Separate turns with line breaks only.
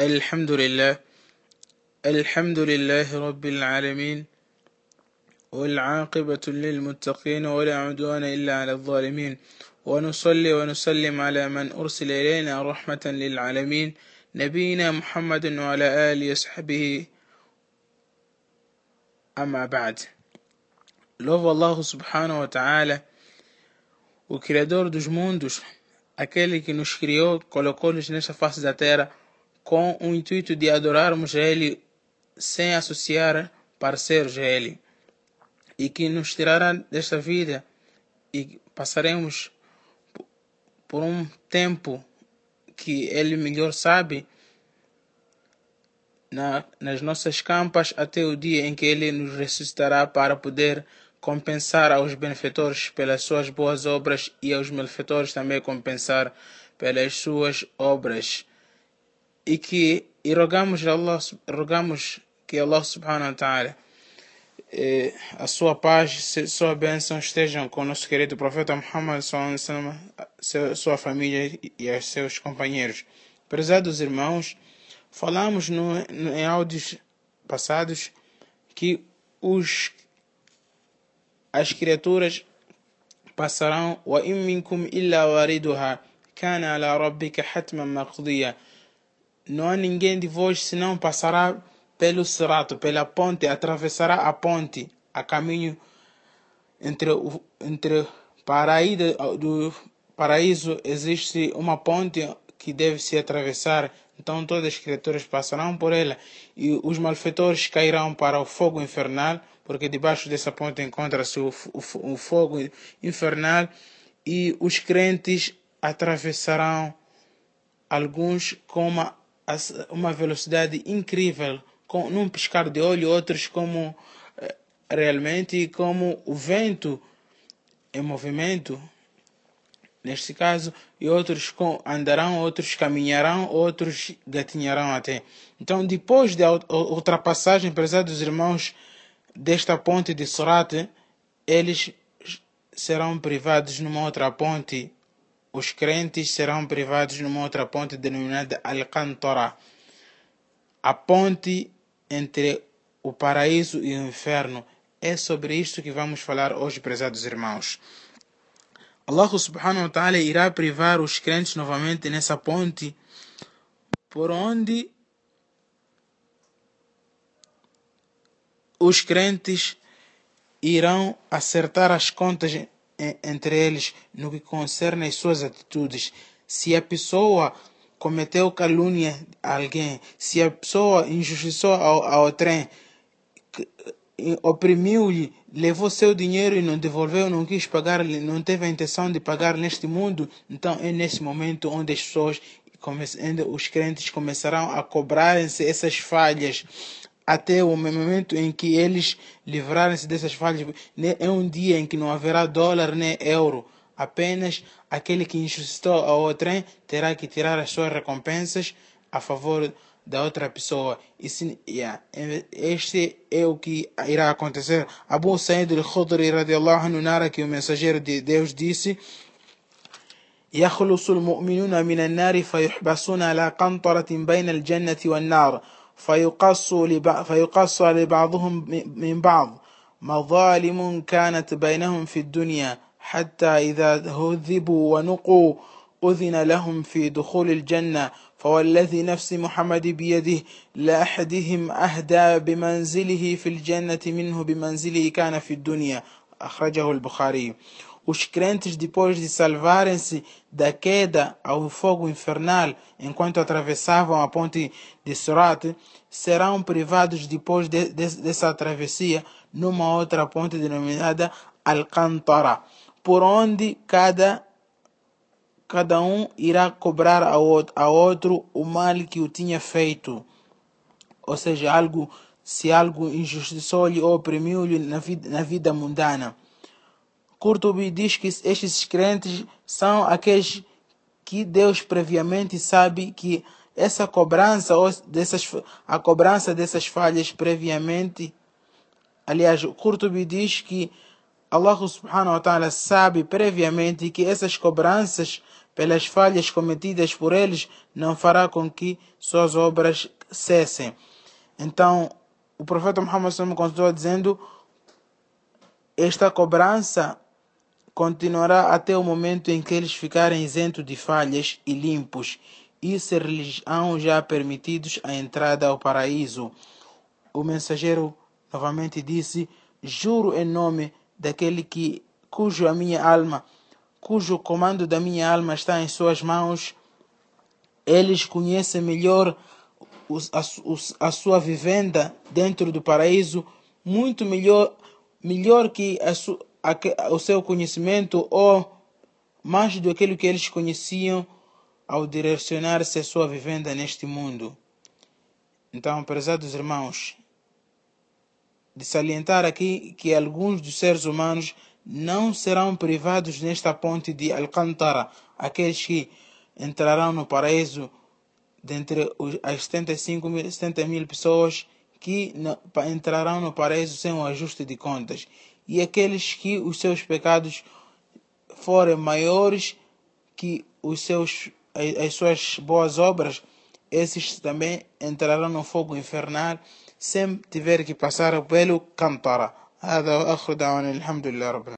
الحمد لله. الحمد لله رب العالمين. والعاقبة للمتقين ولا عدوان إلا على الظالمين. ونصلي ونسلم على من أرسل إلينا رحمة للعالمين. نبينا محمد وعلى آله وصحبه. أما بعد. Louvo Allah subhanahu wa ta'ala, o Criador dos mundos, aquele que nos criou, colocou-nos da terra com o intuito de adorarmos a Ele sem associar parceiros a Ele e que nos tirará desta vida e passaremos por um tempo que Ele melhor sabe na, nas nossas campas até o dia em que Ele nos ressuscitará para poder compensar aos benfeitores pelas suas boas obras e aos malfeitores também compensar pelas suas obras e que e rogamos a Allah, rogamos que Allah subhanahu wa ta'ala eh, a sua paz e sua bênção estejam com nosso querido profeta Muhammad sua, sua família e seus companheiros. Prezados irmãos, falamos no, no, em áudios passados que os as criaturas passarão o in minkum illa wariduha kana ala rabbika hatman maqdiya não há ninguém de vós senão passará pelo serato, pela ponte, atravessará a ponte, a caminho entre entre paraíso, do paraíso existe uma ponte que deve se atravessar, então todas as criaturas passarão por ela e os malfeitores cairão para o fogo infernal porque debaixo dessa ponte encontra-se o, o, o fogo infernal e os crentes atravessarão alguns com uma, velocidade incrível, com, num piscar de olho, outros como eh, realmente como o vento em movimento, neste caso, e outros com, andarão, outros caminharão, outros gatinharão até. Então, depois da ultrapassagem, prezados irmãos, desta ponte de Surat, eles serão privados numa outra ponte. Os crentes serão privados numa outra ponte denominada Al-Qantara. A ponte entre o paraíso e o inferno. É sobre isto que vamos falar hoje, prezados irmãos. Allah subhanahu wa ta'ala irá privar os crentes novamente nessa ponte por onde os crentes irão acertar as contas entre eles no que concerne as suas atitudes. Se a pessoa cometeu calúnia a alguém, se a pessoa injustiçou ao, ao trem, oprimiu-lhe, levou seu dinheiro e não devolveu, não quis pagar, não teve a intenção de pagar neste mundo, então é nesse momento onde as pessoas, os crentes começarão a cobrarem-se essas falhas até o momento em que eles livrarem-se dessas falhas. É um dia em que não haverá dólar nem euro. Apenas aquele que injustiçou ao trem terá que tirar as suas recompensas a favor da outra pessoa. yeah, este é o que irá acontecer. Abu Sa'id al-Khudri radiallahu anhu narra que o mensageiro de Deus disse يخلص المؤمنون من النار فيحبسون على قنطرة بين الجنة والنار فيقص, فيقص لبعضهم من بعض. مظالم كانت بينهم في الدنيا حتى إذا هذبوا ونقوا أذن لهم في دخول الجنة. فوالذي نفس محمد بيده لأحدهم أهدى بمنزله في الجنة منه بمنزله كان في الدنيا. أخرجه البخاري. Os crentes, depois de salvarem-se da queda ao fogo infernal enquanto atravessavam a ponte de Surat, serão privados depois de, de, dessa travessia numa outra ponte denominada Alcantara, por onde cada, cada um irá cobrar ao outro o mal que o tinha feito. Ou seja, algo se algo injustiçou-lhe ou oprimiu-lhe na vida, na vida mundana. Kurtubi diz que estes crentes são aqueles que Deus previamente sabe que essa cobrança ou dessas a cobrança dessas falhas previamente aliás Kurtubi diz que Allah subhanahu wa ta'ala sabe previamente que essas cobranças pelas falhas cometidas por eles, não fará com que suas obras cessem. Então, o profeta Muhammad continua dizendo: esta cobrança continuará até o momento em que eles ficarem isentos de falhas e limpos, e ser-lhes já permitidos a entrada ao paraíso. O mensageiro novamente disse: Juro em nome daquele que cujo a minha alma, cujo comando da minha alma está em suas mãos, eles conhecem melhor a, sua vivenda dentro do paraíso, muito melhor, melhor que a, a, o seu conhecimento ou mais do que que eles conheciam ao direcionar-se a sua vivenda neste mundo. Então, prezados irmãos, de salientar aqui que alguns dos seres humanos não serão privados nesta ponte de Alcântara, aqueles que entrarão no paraíso dentre as 75 mil, 70 mil pessoas que entrarão no paraíso sem um ajuste de contas, e aqueles que os seus pecados forem maiores que os seus, as suas boas obras, esses também entrarão no fogo infernal sem tiver que passar pelo Kantara. هذا وآخر دعوانا الحمد لله رب العالمين